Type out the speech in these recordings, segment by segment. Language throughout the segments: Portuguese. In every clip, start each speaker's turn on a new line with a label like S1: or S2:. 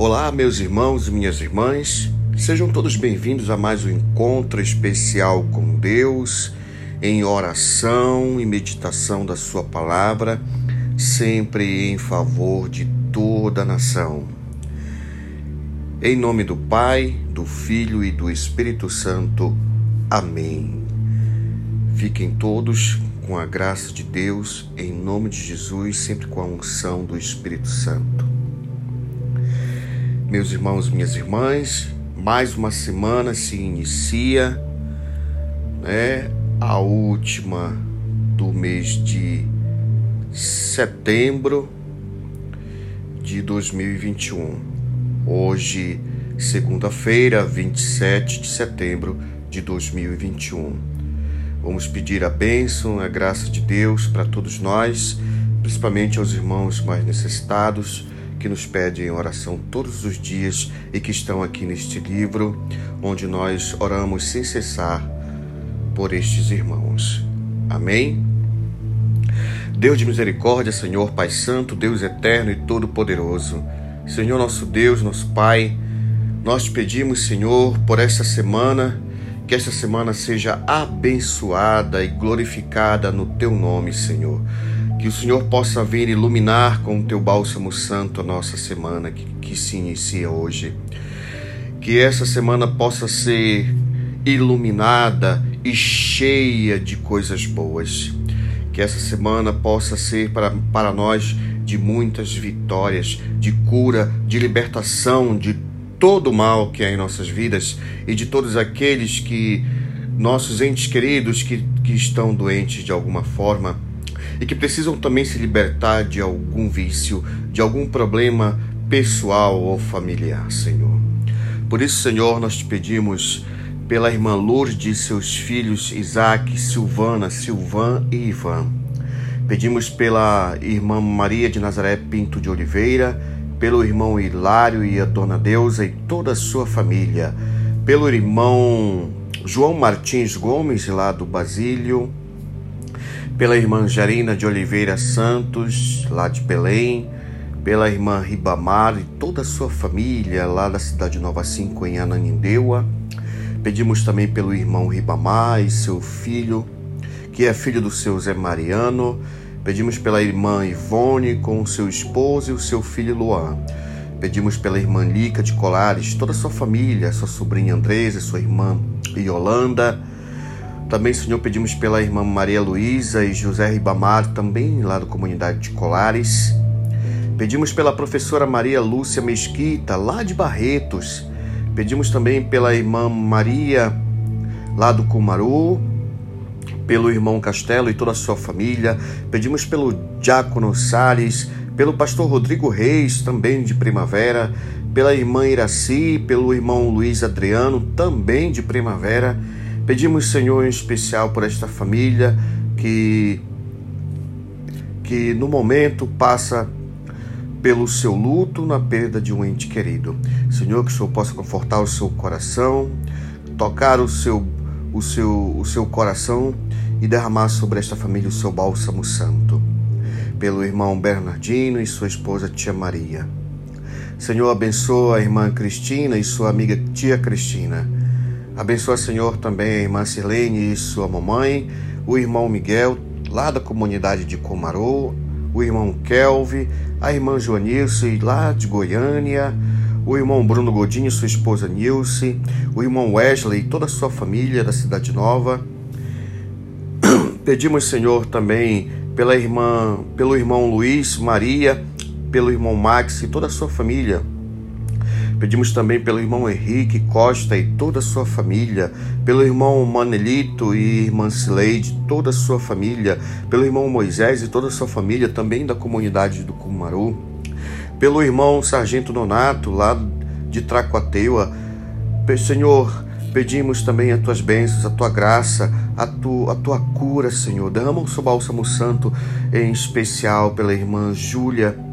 S1: Olá, meus irmãos e minhas irmãs, sejam todos bem-vindos a mais um encontro especial com Deus, em oração e meditação da Sua palavra, sempre em favor de toda a nação. Em nome do Pai, do Filho e do Espírito Santo. Amém. Fiquem todos com a graça de Deus, em nome de Jesus, sempre com a unção do Espírito Santo. Meus irmãos, minhas irmãs, mais uma semana se inicia, né? A última do mês de setembro de 2021. Hoje, segunda-feira, 27 de setembro de 2021. Vamos pedir a bênção, a graça de Deus para todos nós, principalmente aos irmãos mais necessitados que nos pedem oração todos os dias e que estão aqui neste livro, onde nós oramos sem cessar por estes irmãos. Amém? Deus de misericórdia, Senhor Pai Santo, Deus eterno e todo-poderoso, Senhor nosso Deus, nosso Pai, nós te pedimos, Senhor, por esta semana, que esta semana seja abençoada e glorificada no teu nome, Senhor. Que o Senhor possa vir iluminar com o teu bálsamo santo a nossa semana que, que se inicia hoje. Que essa semana possa ser iluminada e cheia de coisas boas. Que essa semana possa ser para, para nós de muitas vitórias, de cura, de libertação de todo o mal que há em nossas vidas e de todos aqueles que, nossos entes queridos que, que estão doentes de alguma forma e que precisam também se libertar de algum vício, de algum problema pessoal ou familiar, Senhor. Por isso, Senhor, nós te pedimos pela irmã Lourdes e seus filhos Isaac, Silvana, Silvan e Ivan. Pedimos pela irmã Maria de Nazaré Pinto de Oliveira, pelo irmão Hilário e a dona Deusa e toda a sua família, pelo irmão João Martins Gomes, lá do Basílio, pela irmã Jarina de Oliveira Santos, lá de Belém, pela irmã Ribamar e toda a sua família lá da cidade Nova Cinco em Ananindeua. Pedimos também pelo irmão Ribamar e seu filho, que é filho do seu Zé Mariano. Pedimos pela irmã Ivone com seu esposo e o seu filho Luan. Pedimos pela irmã Lica de Colares, toda a sua família, sua sobrinha Andresa, sua irmã Yolanda também, Senhor, pedimos pela irmã Maria Luísa e José Ribamar, também lá da comunidade de Colares. Pedimos pela professora Maria Lúcia Mesquita, lá de Barretos. Pedimos também pela irmã Maria, lá do Cumaru, pelo irmão Castelo e toda a sua família. Pedimos pelo Diácono Salles, pelo pastor Rodrigo Reis, também de Primavera, pela irmã Iraci, pelo irmão Luiz Adriano, também de Primavera Pedimos, Senhor, em especial por esta família que que no momento passa pelo seu luto na perda de um ente querido. Senhor, que o Senhor possa confortar o seu coração, tocar o seu o seu o seu coração e derramar sobre esta família o seu bálsamo santo. Pelo irmão Bernardino e sua esposa Tia Maria. Senhor, abençoa a irmã Cristina e sua amiga Tia Cristina Abençoa, Senhor, também a irmã Silene e sua mamãe, o irmão Miguel, lá da comunidade de Comarô, o irmão Kelvin, a irmã Joanilce, lá de Goiânia, o irmão Bruno Godinho sua esposa Nilce, o irmão Wesley e toda a sua família da Cidade Nova. Pedimos, Senhor, também pela irmã, pelo irmão Luiz, Maria, pelo irmão Max e toda a sua família Pedimos também pelo irmão Henrique Costa e toda a sua família, pelo irmão Manelito e irmã Sileide, toda a sua família, pelo irmão Moisés e toda a sua família, também da comunidade do Cumaru, pelo irmão Sargento Nonato, lá de Tracoateua. Senhor, pedimos também as tuas bênçãos, a tua graça, a, tu, a tua cura, Senhor. Derrama o seu bálsamo santo, em especial pela irmã Júlia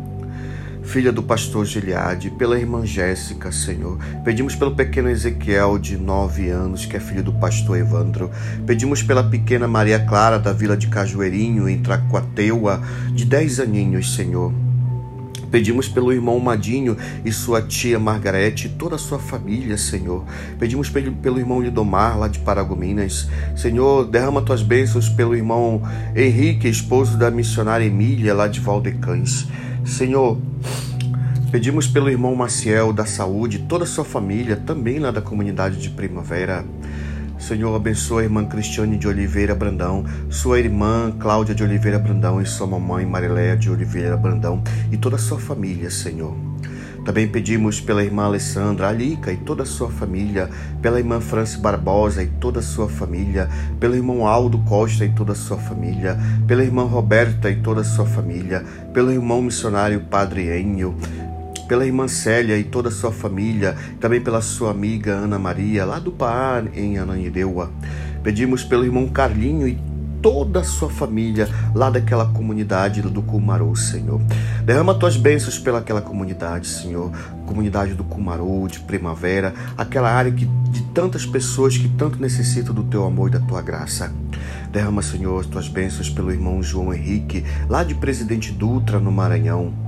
S1: filha do pastor Gileade, pela irmã Jéssica, Senhor. Pedimos pelo pequeno Ezequiel, de nove anos, que é filho do pastor Evandro. Pedimos pela pequena Maria Clara, da vila de Cajueirinho, em Tracuateua, de dez aninhos, Senhor. Pedimos pelo irmão Madinho e sua tia Margarete e toda a sua família, Senhor. Pedimos pelo irmão Lidomar, lá de Paragominas. Senhor, derrama tuas bênçãos pelo irmão Henrique, esposo da missionária Emília, lá de Valdecães. Senhor, pedimos pelo irmão Maciel da saúde, toda a sua família, também lá da comunidade de Primavera. Senhor, abençoa a irmã Cristiane de Oliveira Brandão, sua irmã Cláudia de Oliveira Brandão e sua mamãe Mariléia de Oliveira Brandão e toda a sua família, Senhor. Também pedimos pela irmã Alessandra Alica e toda a sua família, pela irmã Franci Barbosa e toda a sua família, pelo irmão Aldo Costa e toda a sua família, pela irmã Roberta e toda a sua família, pelo irmão missionário Padre Enio, pela irmã Célia e toda a sua família, também pela sua amiga Ana Maria, lá do Pará, em Ananindeua. Pedimos pelo irmão Carlinho e toda a sua família lá daquela comunidade do Cumaru, Senhor. Derrama tuas bênçãos pelaquela comunidade, Senhor. Comunidade do Cumaru, de Primavera, aquela área que, de tantas pessoas que tanto necessitam do teu amor e da tua graça. Derrama, Senhor, tuas bênçãos pelo irmão João Henrique, lá de Presidente Dutra, no Maranhão.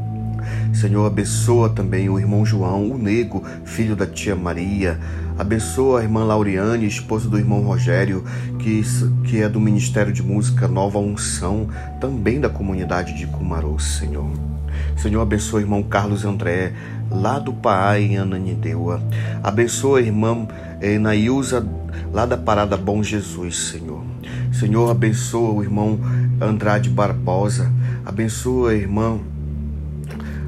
S1: Senhor, abençoa também o irmão João, o nego, filho da tia Maria. Abençoa a irmã Lauriane, esposa do irmão Rogério, que, que é do Ministério de Música Nova Unção, também da comunidade de Cumarô, Senhor. Senhor, abençoa o irmão Carlos André, lá do Pai, em Ananideua. Abençoa a irmã eh, Nailza, lá da Parada Bom Jesus, Senhor. Senhor, abençoa o irmão Andrade Barbosa. Abençoa a irmã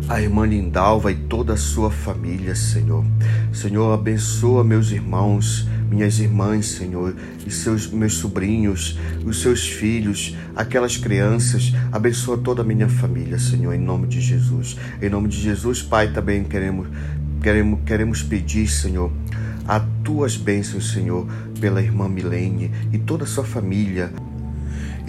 S1: a irmã Lindalva e toda a sua família, Senhor. Senhor, abençoa meus irmãos, minhas irmãs, Senhor, e seus meus sobrinhos, os seus filhos, aquelas crianças, abençoa toda a minha família, Senhor, em nome de Jesus. Em nome de Jesus, Pai, também queremos queremos queremos pedir, Senhor, a tuas bênçãos, Senhor, pela irmã Milene e toda a sua família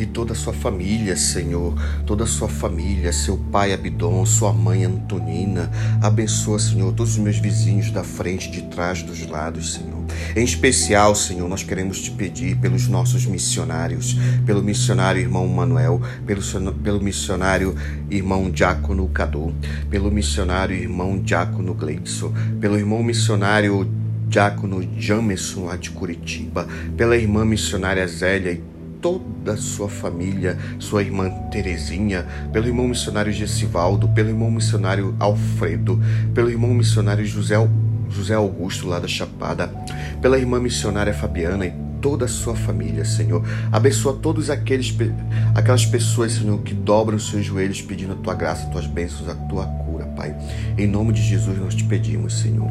S1: e toda a sua família, Senhor, toda a sua família, seu pai Abidon, sua mãe Antonina. Abençoa, Senhor, todos os meus vizinhos da frente, de trás, dos lados, Senhor. Em especial, Senhor, nós queremos te pedir pelos nossos missionários, pelo missionário irmão Manuel, pelo, pelo missionário irmão Diácono Cadu, pelo missionário irmão Diácono Gleidson, pelo irmão missionário Diácono Jamerson lá de Curitiba, pela irmã missionária Zélia e toda a sua família, sua irmã Terezinha, pelo irmão missionário Gessivaldo, pelo irmão missionário Alfredo, pelo irmão missionário José, José Augusto lá da Chapada, pela irmã missionária Fabiana e toda a sua família, Senhor. Abençoa todos aqueles aquelas pessoas, Senhor, que dobram os seus joelhos pedindo a tua graça, a tuas bênçãos, a tua cura, Pai. Em nome de Jesus nós te pedimos, Senhor.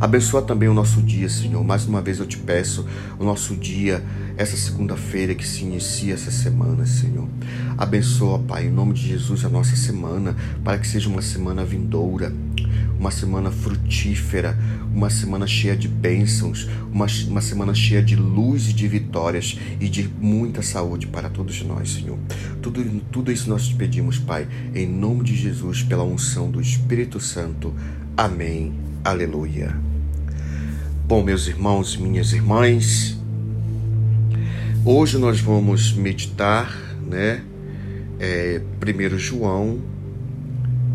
S1: Abençoa também o nosso dia, Senhor. Mais uma vez eu te peço o nosso dia, essa segunda-feira que se inicia essa semana, Senhor. Abençoa, Pai, em nome de Jesus, a nossa semana, para que seja uma semana vindoura, uma semana frutífera, uma semana cheia de bênçãos, uma, uma semana cheia de luz e de vitórias e de muita saúde para todos nós, Senhor. Tudo, tudo isso nós te pedimos, Pai, em nome de Jesus, pela unção do Espírito Santo. Amém. Aleluia. Bom, meus irmãos e minhas irmãs, hoje nós vamos meditar, né? É, 1 João,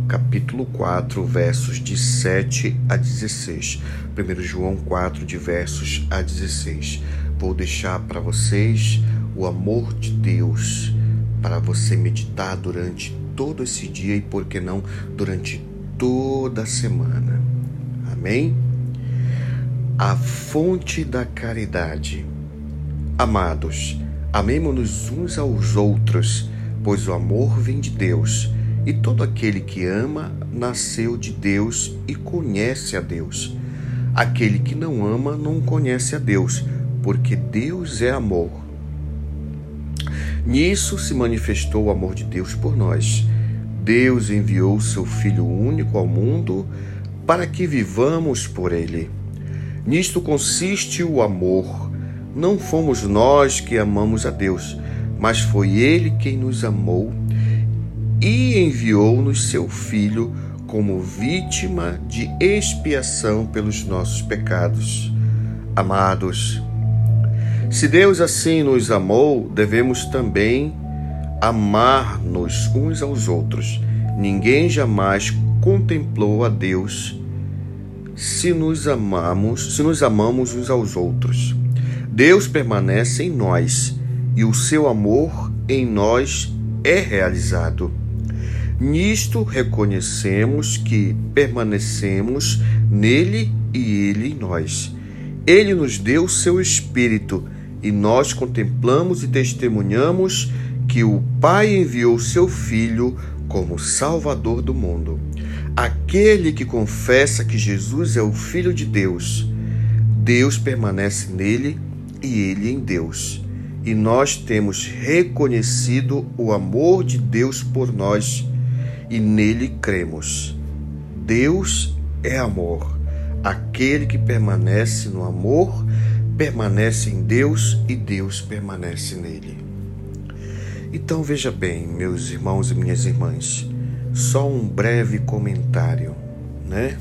S1: capítulo 4, versos de 7 a 16. 1 João 4, de versos a 16. Vou deixar para vocês o amor de Deus para você meditar durante todo esse dia e, por que não, durante toda a semana. Amém? a fonte da caridade. Amados, amemo-nos uns aos outros, pois o amor vem de Deus, e todo aquele que ama nasceu de Deus e conhece a Deus. Aquele que não ama não conhece a Deus, porque Deus é amor. Nisso se manifestou o amor de Deus por nós. Deus enviou seu Filho único ao mundo para que vivamos por ele. Nisto consiste o amor. Não fomos nós que amamos a Deus, mas foi Ele quem nos amou e enviou-nos seu Filho como vítima de expiação pelos nossos pecados. Amados, se Deus assim nos amou, devemos também amar-nos uns aos outros. Ninguém jamais contemplou a Deus se nos amamos, se nos amamos uns aos outros. Deus permanece em nós e o seu amor em nós é realizado. Nisto reconhecemos que permanecemos nele e ele em nós. Ele nos deu seu Espírito e nós contemplamos e testemunhamos que o Pai enviou seu Filho como Salvador do mundo. Aquele que confessa que Jesus é o Filho de Deus, Deus permanece nele ele em Deus. E nós temos reconhecido o amor de Deus por nós e nele cremos. Deus é amor. Aquele que permanece no amor permanece em Deus e Deus permanece nele. Então veja bem, meus irmãos e minhas irmãs, só um breve comentário, né?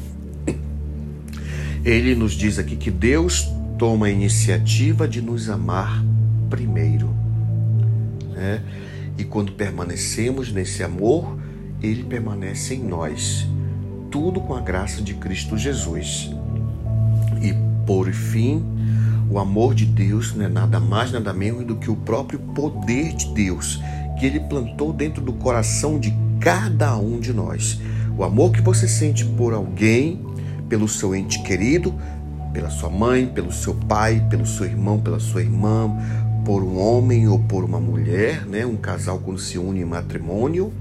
S1: Ele nos diz aqui que Deus toma a iniciativa de nos amar primeiro, né? E quando permanecemos nesse amor, ele permanece em nós. Tudo com a graça de Cristo Jesus. E por fim, o amor de Deus não é nada mais, nada menos do que o próprio poder de Deus que ele plantou dentro do coração de cada um de nós. O amor que você sente por alguém, pelo seu ente querido, pela sua mãe, pelo seu pai, pelo seu irmão, pela sua irmã, por um homem ou por uma mulher, né? um casal quando se une em matrimônio.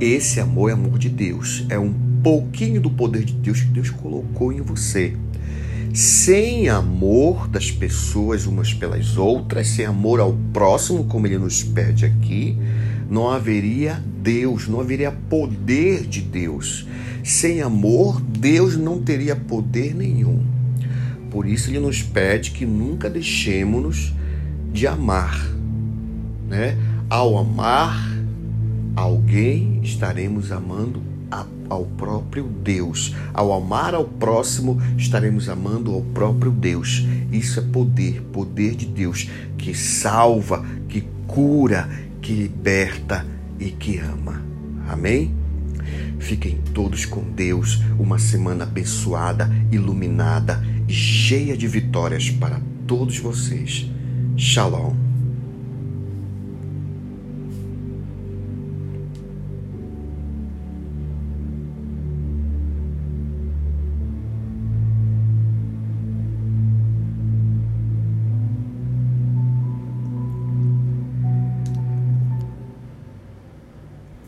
S1: Esse amor é amor de Deus, é um pouquinho do poder de Deus que Deus colocou em você. Sem amor das pessoas umas pelas outras, sem amor ao próximo, como ele nos pede aqui, não haveria Deus, não haveria poder de Deus. Sem amor, Deus não teria poder nenhum. Por isso ele nos pede que nunca deixemos de amar, né? Ao amar alguém, estaremos amando a ao próprio Deus. Ao amar ao próximo, estaremos amando ao próprio Deus. Isso é poder, poder de Deus que salva, que cura, que liberta e que ama. Amém? Fiquem todos com Deus, uma semana abençoada, iluminada e cheia de vitórias para todos vocês. Shalom.